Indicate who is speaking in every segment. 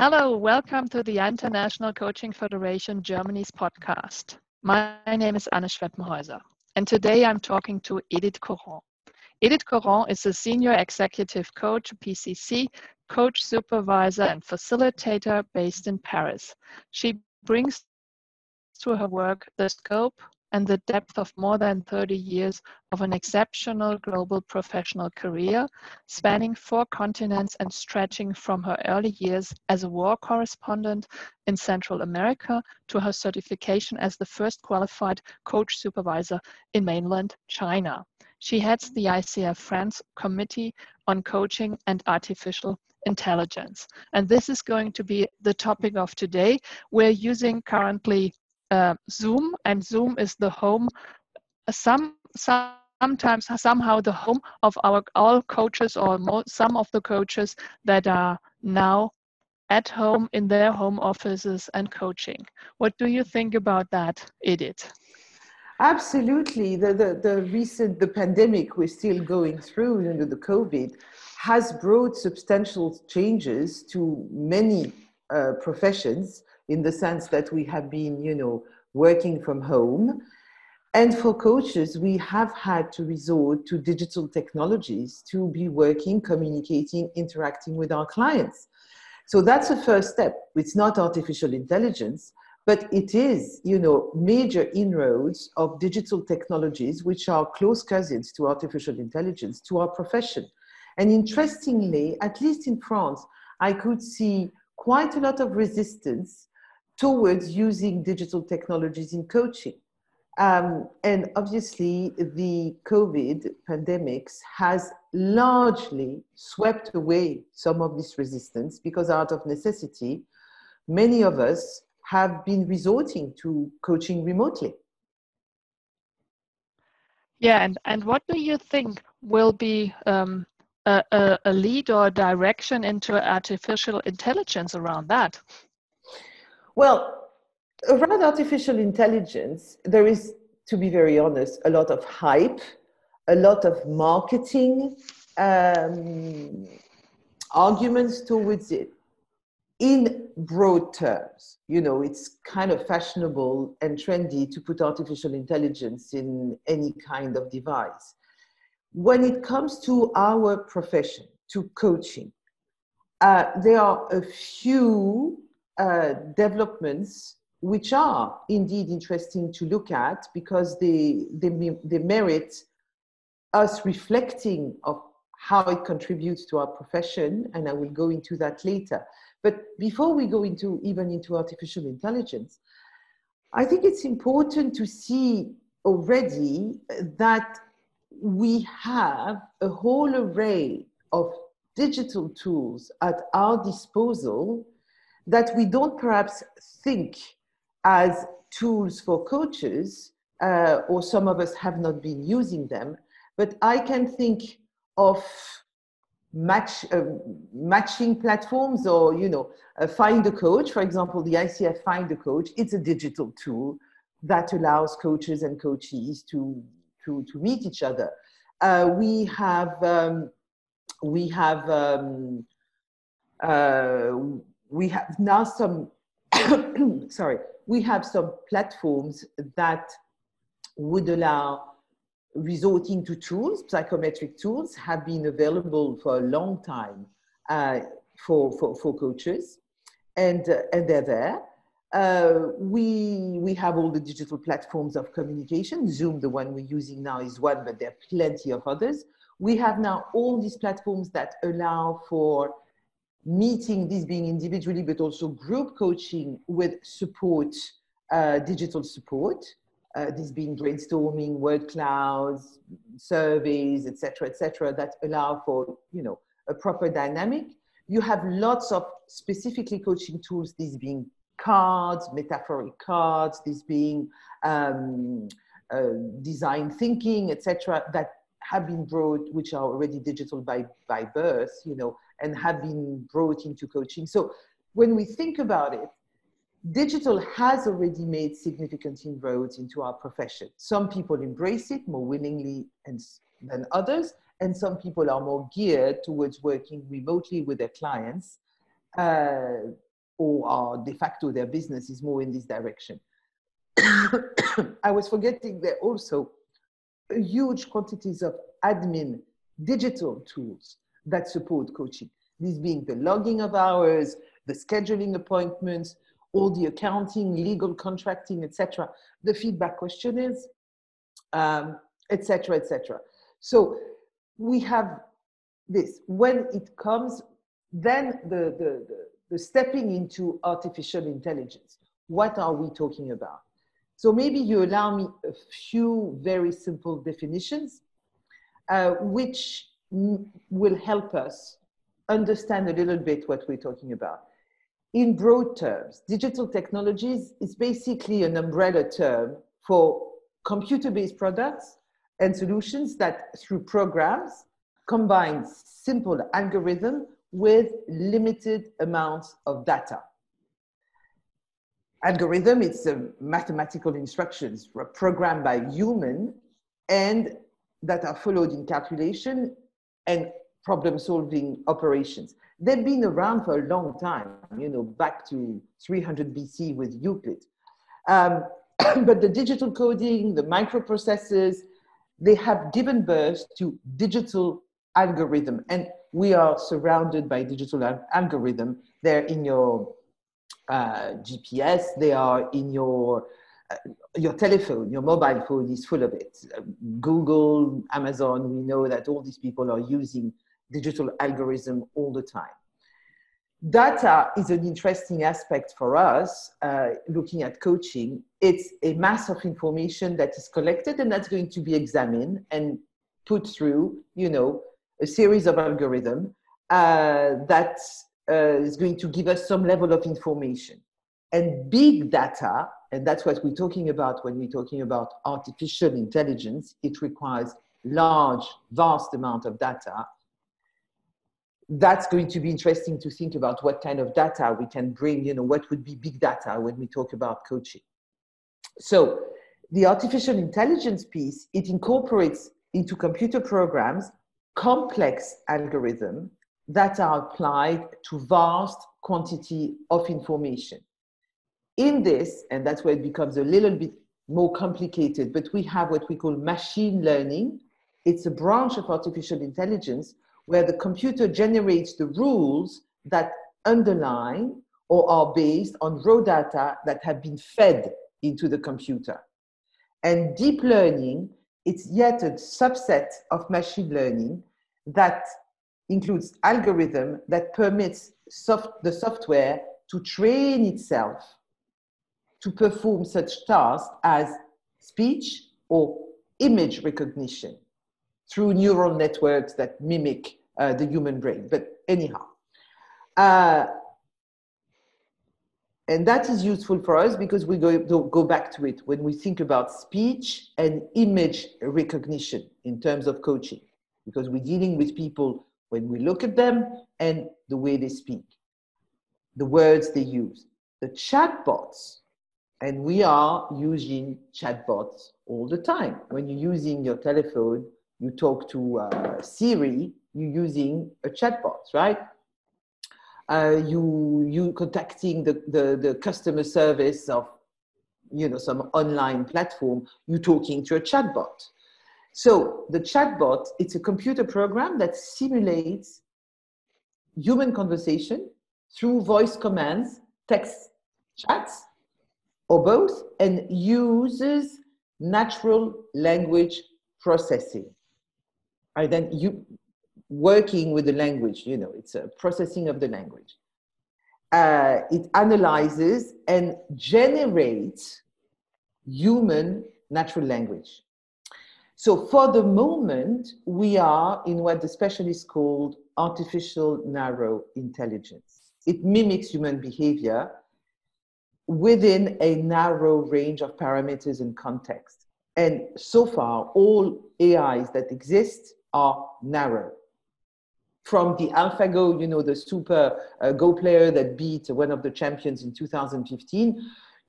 Speaker 1: Hello, welcome to the International Coaching Federation Germany's podcast. My name is Anne Schweppenhäuser, and today I'm talking to Edith Coron. Edith Coron is a senior executive coach, PCC, coach supervisor, and facilitator based in Paris. She brings to her work the scope, and the depth of more than 30 years of an exceptional global professional career, spanning four continents and stretching from her early years as a war correspondent in Central America to her certification as the first qualified coach supervisor in mainland China. She heads the ICF France Committee on Coaching and Artificial Intelligence. And this is going to be the topic of today. We're using currently uh, Zoom, and Zoom is the home. Some sometimes somehow the home of our all coaches or some of the coaches that are now at home in their home offices and coaching. What do you think about that, Edith?
Speaker 2: Absolutely. The, the, the recent, the pandemic we're still going through, know, the COVID, has brought substantial changes to many uh, professions in the sense that we have been, you know, working from home. And for coaches, we have had to resort to digital technologies to be working, communicating, interacting with our clients. So that's the first step. It's not artificial intelligence, but it is, you know, major inroads of digital technologies, which are close cousins to artificial intelligence, to our profession. And interestingly, at least in France, I could see quite a lot of resistance towards using digital technologies in coaching. Um, and obviously, the COVID pandemics has largely swept away some of this resistance because, out of necessity, many of us have been resorting to coaching remotely.
Speaker 1: Yeah, and, and what do you think will be um, a, a, a lead or direction into artificial intelligence around that?
Speaker 2: Well, around artificial intelligence, there is, to be very honest, a lot of hype, a lot of marketing um, arguments towards it. In broad terms, you know, it's kind of fashionable and trendy to put artificial intelligence in any kind of device. When it comes to our profession, to coaching, uh, there are a few uh, developments which are indeed interesting to look at because they, they, they merit us reflecting of how it contributes to our profession and i will go into that later. But before we go into even into artificial intelligence i think it's important to see already that we have a whole array of digital tools at our disposal that we don't perhaps think as tools for coaches, uh, or some of us have not been using them, but I can think of match uh, matching platforms or you know uh, find a coach. For example the icf find a coach it's a digital tool that allows coaches and coachees to to to meet each other. Uh, we have um, we have um, uh, we have now some sorry we have some platforms that would allow resorting to tools psychometric tools have been available for a long time uh, for, for, for coaches and, uh, and they're there. Uh, we we have all the digital platforms of communication. Zoom the one we're using now is one but there are plenty of others. We have now all these platforms that allow for meeting this being individually but also group coaching with support uh, digital support uh, this being brainstorming word clouds surveys etc etc that allow for you know a proper dynamic. You have lots of specifically coaching tools these being cards metaphoric cards these being um, uh, design thinking etc that have been brought which are already digital by by birth you know and have been brought into coaching. So when we think about it, digital has already made significant inroads into our profession. Some people embrace it more willingly and, than others, and some people are more geared towards working remotely with their clients. Uh, or are de facto their business is more in this direction. I was forgetting there also huge quantities of admin digital tools that support coaching. These being the logging of hours, the scheduling appointments, all the accounting, legal contracting, etc., the feedback questionnaires, etc., um, etc. Et so we have this. When it comes, then the, the, the, the stepping into artificial intelligence. What are we talking about? So maybe you allow me a few very simple definitions, uh, which will help us understand a little bit what we're talking about. In broad terms, digital technologies is basically an umbrella term for computer-based products and solutions that through programs combine simple algorithm with limited amounts of data algorithm, it's a mathematical instructions programmed by human and that are followed in calculation and problem solving operations. They've been around for a long time, you know, back to 300 BC with Euclid. Um, but the digital coding, the microprocessors, they have given birth to digital algorithm. And we are surrounded by digital algorithm. They're in your uh, GPS, they are in your uh, your telephone, your mobile phone is full of it. Google, Amazon, we know that all these people are using digital algorithm all the time. Data is an interesting aspect for us uh, looking at coaching. It's a mass of information that is collected and that's going to be examined and put through, you know, a series of algorithm uh, that uh, is going to give us some level of information. And big data, and that's what we're talking about when we're talking about artificial intelligence, it requires large, vast amount of data. That's going to be interesting to think about what kind of data we can bring, you know, what would be big data when we talk about coaching. So the artificial intelligence piece, it incorporates into computer programs complex algorithm that are applied to vast quantity of information. In this, and that's where it becomes a little bit more complicated, but we have what we call machine learning. It's a branch of artificial intelligence where the computer generates the rules that underline or are based on raw data that have been fed into the computer. And deep learning, it's yet a subset of machine learning that includes algorithm that permits soft, the software to train itself to perform such tasks as speech or image recognition through neural networks that mimic uh, the human brain. But anyhow, uh, and that is useful for us because we go, go back to it when we think about speech and image recognition in terms of coaching, because we're dealing with people when we look at them and the way they speak, the words they use. The chatbots, and we are using chatbots all the time. When you're using your telephone, you talk to uh, Siri, you're using a chatbot, right? Uh, you you contacting the, the, the customer service of you know some online platform, you're talking to a chatbot. So the chatbot, it's a computer program that simulates human conversation through voice commands, text chats, or both, and uses natural language processing. And then you working with the language, you know, it's a processing of the language. Uh, it analyzes and generates human natural language. So for the moment, we are in what the specialists called artificial narrow intelligence. It mimics human behavior within a narrow range of parameters and context. And so far, all AIs that exist are narrow. From the AlphaGo, you know, the super uh, Go player that beat one of the champions in 2015,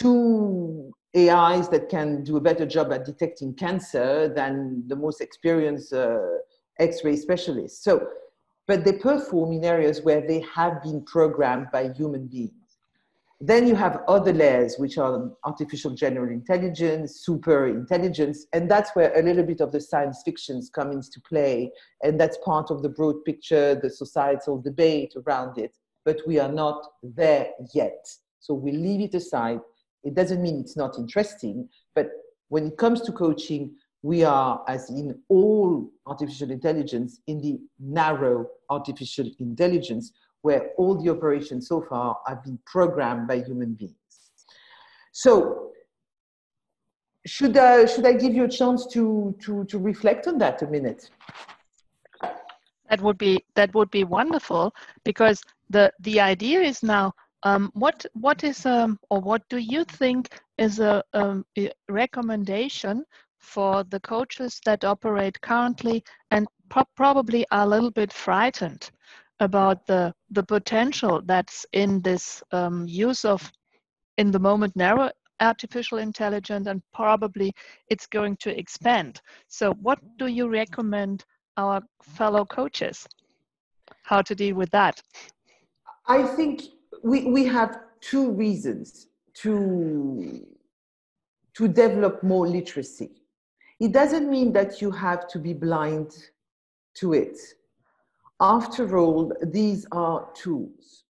Speaker 2: to AIs that can do a better job at detecting cancer than the most experienced uh, X-ray specialists. So, but they perform in areas where they have been programmed by human beings. then you have other layers, which are artificial general intelligence, super intelligence, and that's where a little bit of the science fictions comes into play. And that's part of the broad picture, the societal debate around it. But we are not there yet. So we leave it aside. It doesn't mean it's not interesting, but when it comes to coaching, we are, as in all artificial intelligence, in the narrow artificial intelligence, where all the operations so far have been programmed by human beings. So, should, uh, should I give you a chance to, to, to reflect on that a minute?
Speaker 1: That would be that would be wonderful because the the idea is now um, what what is um, or what do you think is a, um, a recommendation for the coaches that operate currently and pro probably are a little bit frightened about the the potential that's in this um, use of in the moment narrow artificial intelligence and probably it's going to expand? So what do you recommend our fellow coaches? How to deal with that?
Speaker 2: I think we, we have two reasons to to develop more literacy it doesn't mean that you have to be blind to it after all, these are tools.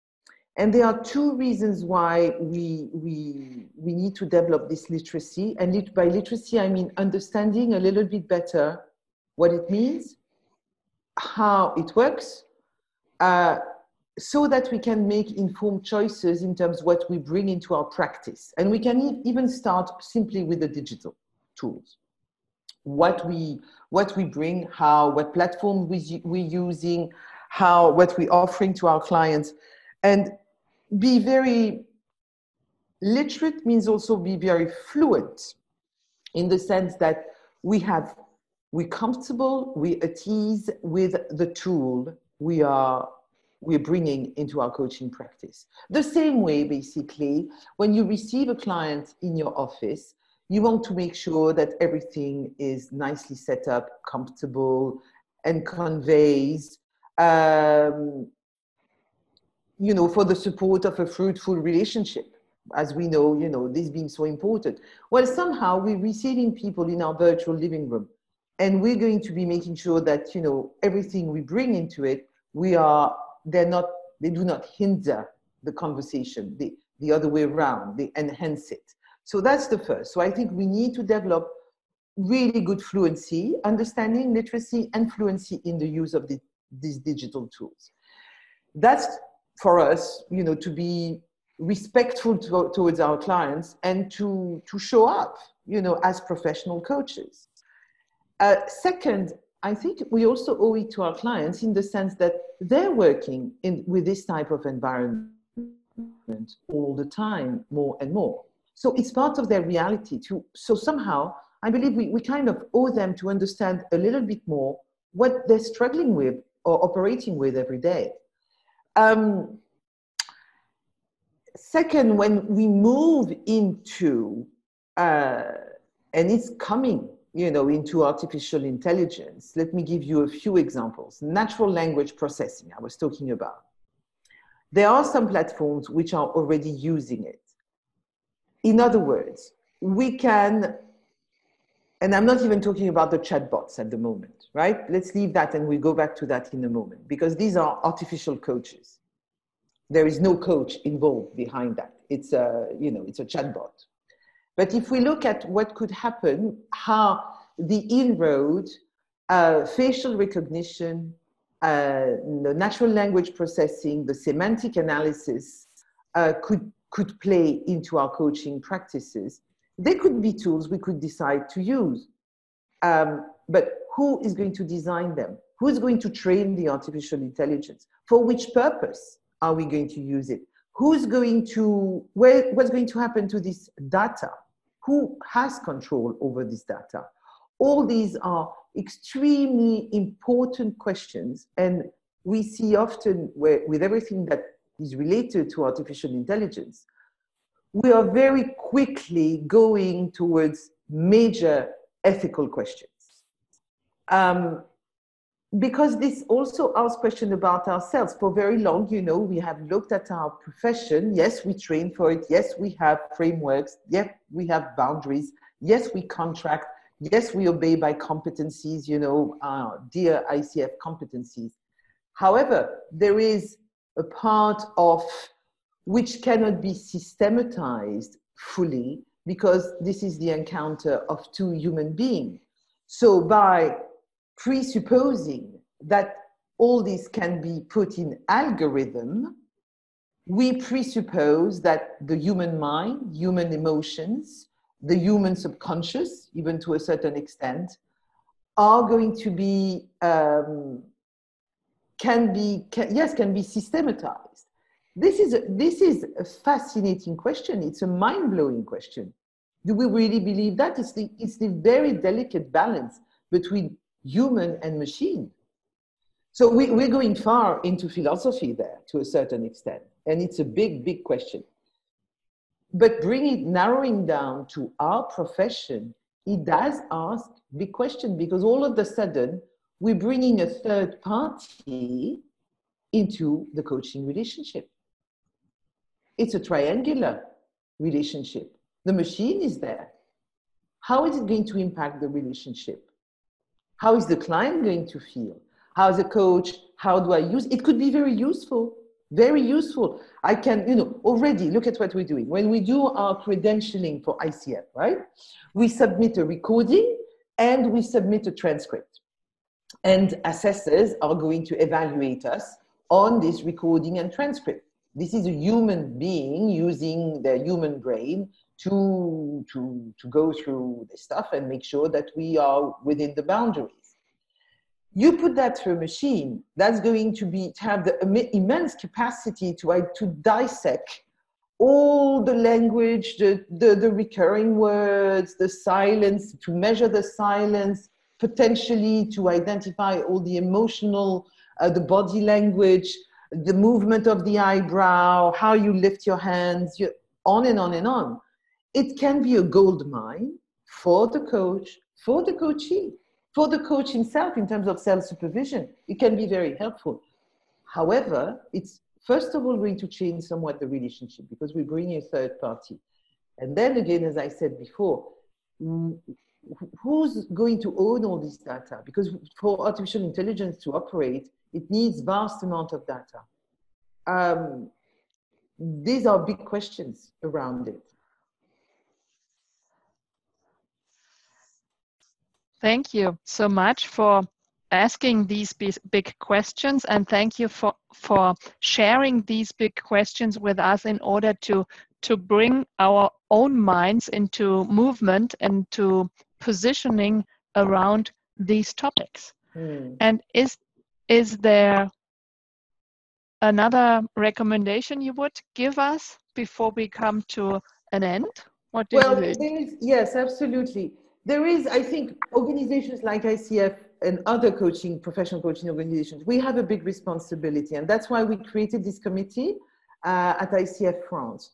Speaker 2: And there are two reasons why we, we, we need to develop this literacy. And lit- by literacy, I mean understanding a little bit better what it means, how it works, uh, so that we can make informed choices in terms of what we bring into our practice. And we can even start simply with the digital tools what we what we bring, how what platform we we're using, how what we're offering to our clients, and be very literate means also be very fluent in the sense that we have we're comfortable, we're at ease with the tool we are we're bringing into our coaching practice. The same way, basically, when you receive a client in your office, you want to make sure that everything is nicely set up, comfortable, and conveys, um, you know, for the support of a fruitful relationship. As we know, you know, this being so important. Well, somehow we're receiving people in our virtual living room, and we're going to be making sure that, you know, everything we bring into it, we are, they're not, they do not hinder the conversation, the, the other way around, they enhance it. So that's the first. So I think we need to develop really good fluency, understanding, literacy, and fluency in the use of the, these digital tools. That's for us, you know, to be respectful to, towards our clients and to, to show up, you know, as professional coaches. Uh, second, I think we also owe it to our clients in the sense that they're working in, with this type of environment all the time, more and more. So it's part of their reality too. So somehow, I believe we, we kind of owe them to understand a little bit more what they're struggling with or operating with every day. Um, second, when we move into, uh, and it's coming, you know, into artificial intelligence, let me give you a few examples. Natural language processing, I was talking about. There are some platforms which are already using it. In other words, we can, and I'm not even talking about the chatbots at the moment, right? Let's leave that and we'll go back to that in a moment because these are artificial coaches. There is no coach involved behind that. It's a, you know, it's a chatbot. But if we look at what could happen, how the inroad, uh, facial recognition, uh, the natural language processing, the semantic analysis uh, could could play into our coaching practices. They could be tools we could decide to use. Um, but who is going to design them? Who is going to train the artificial intelligence? For which purpose are we going to use it? Who's going to, where, what's going to happen to this data? Who has control over this data? All these are extremely important questions. And we see often where, with everything that is related to artificial intelligence, we are very quickly going towards major ethical questions. Um, because this also asks questions about ourselves. For very long, you know, we have looked at our profession. Yes, we train for it. Yes, we have frameworks. Yes, we have boundaries. Yes, we contract. Yes, we obey by competencies, you know, uh, dear ICF competencies. However, there is a part of which cannot be systematized fully because this is the encounter of two human beings. So by presupposing that all this can be put in algorithm, we presuppose that the human mind, human emotions, the human subconscious, even to a certain extent, are going to be um, can be can, yes can be systematized. This is a, this is a fascinating question. It's a mind blowing question. Do we really believe that? It's the it's the very delicate balance between human and machine. So we, we're going far into philosophy there to a certain extent, and it's a big, big question. But bringing narrowing down to our profession, it does ask big question because all of a sudden we're bringing a third party into the coaching relationship. It's a triangular relationship. The machine is there. How is it going to impact the relationship? How is the client going to feel? How is the coach? How do I use it? Could be very useful, very useful. I can, you know, already look at what we're doing. When we do our credentialing for ICF, right? We submit a recording and we submit a transcript. And assessors are going to evaluate us on this recording and transcript. This is a human being using their human brain to, to, to go through this stuff and make sure that we are within the boundaries. You put that through a machine, that's going to be to have the immense capacity to, uh, to dissect all the language, the, the, the recurring words, the silence, to measure the silence, potentially to identify all the emotional, uh, the body language, the movement of the eyebrow, how you lift your hands, you, on and on and on it can be a gold mine for the coach, for the coachee, for the coach himself in terms of self supervision. It can be very helpful. However, it's first of all going to change somewhat the relationship because we bring in a third party. And then again, as I said before, who's going to own all this data? Because for artificial intelligence to operate, it needs vast amount of data. Um, these are big questions around it.
Speaker 1: Thank you so much for asking these big questions and thank you for, for sharing these big questions with us in order to, to bring our own minds into movement and to positioning around these topics. Mm. And is, is there another recommendation you would give us before we come to an end?
Speaker 2: What do well, you think? Yes, absolutely there is, I think, organizations like ICF and other coaching, professional coaching organizations, we have a big responsibility. And that's why we created this committee uh, at ICF France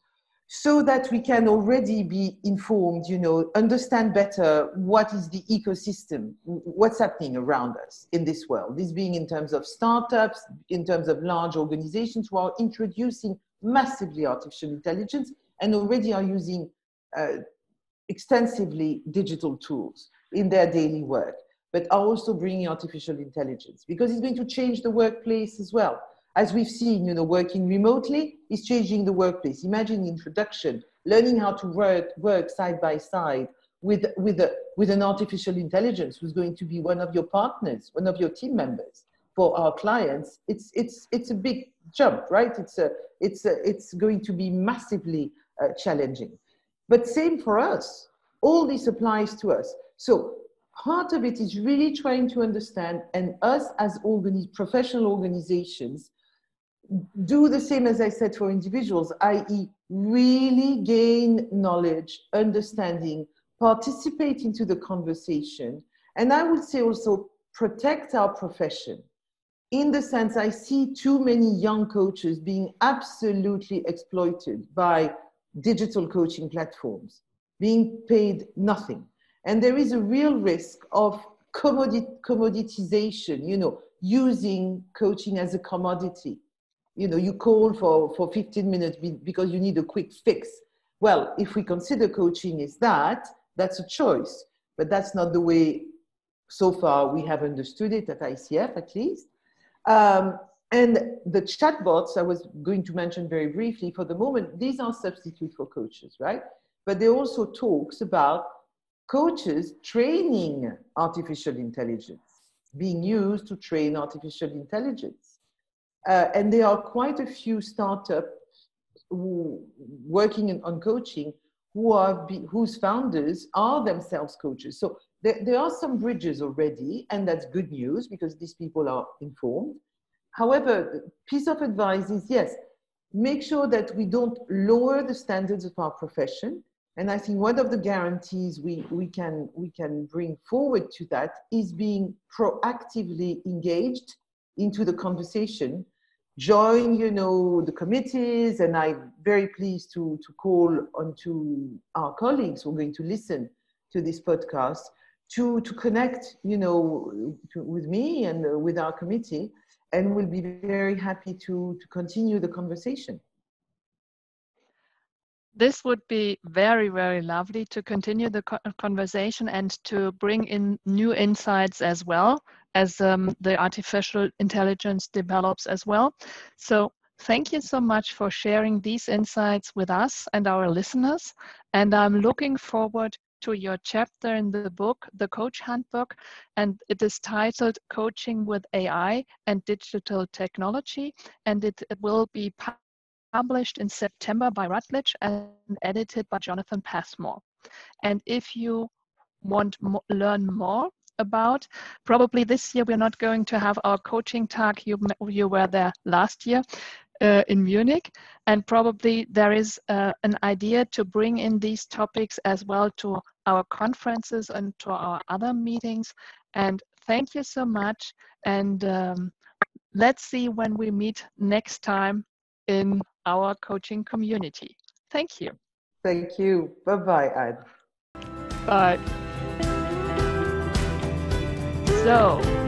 Speaker 2: so that we can already be informed, you know, understand better what is the ecosystem, what's happening around us in this world. This being in terms of startups, in terms of large organizations who are introducing massively artificial intelligence and already are using uh, extensively digital tools in their daily work, but are also bringing artificial intelligence because it's going to change the workplace as well. As we've seen, you know, working remotely is changing the workplace. Imagine the introduction, learning how to work, work side by side with, with, a, with an artificial intelligence who's going to be one of your partners, one of your team members for our clients. It's, it's, it's a big jump, right? It's, a, it's, a, it's going to be massively uh, challenging. But same for us. All this applies to us. So part of it is really trying to understand, and us as organi- professional organizations do the same as I said for individuals, i.e., really gain knowledge, understanding, participate into the conversation, and I would say also protect our profession. In the sense, I see too many young coaches being absolutely exploited by digital coaching platforms, being paid nothing. And there is a real risk of commodit- commoditization, you know, using coaching as a commodity. You know, you call for, for 15 minutes because you need a quick fix. Well, if we consider coaching is that, that's a choice, but that's not the way so far we have understood it at ICF at least. Um, and the chatbots I was going to mention very briefly for the moment, these are substitute for coaches, right? But there also talks about coaches training artificial intelligence, being used to train artificial intelligence. Uh, and there are quite a few startups working on coaching who are be, whose founders are themselves coaches. So there, there are some bridges already, and that's good news because these people are informed. However, piece of advice is yes, make sure that we don't lower the standards of our profession. And I think one of the guarantees we, we, can, we can bring forward to that is being proactively engaged into the conversation join you know the committees and i'm very pleased to to call on to our colleagues who are going to listen to this podcast to to connect you know to, with me and uh, with our committee and we'll be very happy to, to continue the conversation.
Speaker 1: This would be very, very lovely to continue the conversation and to bring in new insights as well as um, the artificial intelligence develops as well. So thank you so much for sharing these insights with us and our listeners. And I'm looking forward to your chapter in the book, The Coach Handbook, and it is titled Coaching with AI and Digital Technology, and it will be published in September by Routledge and edited by Jonathan Passmore. And if you want to learn more about. Probably this year we're not going to have our coaching talk. You, you were there last year uh, in Munich. And probably there is uh, an idea to bring in these topics as well to our conferences and to our other meetings. And thank you so much. And um, let's see when we meet next time in our coaching community. Thank you.
Speaker 2: Thank you. Bye bye, Anne.
Speaker 1: Bye. So,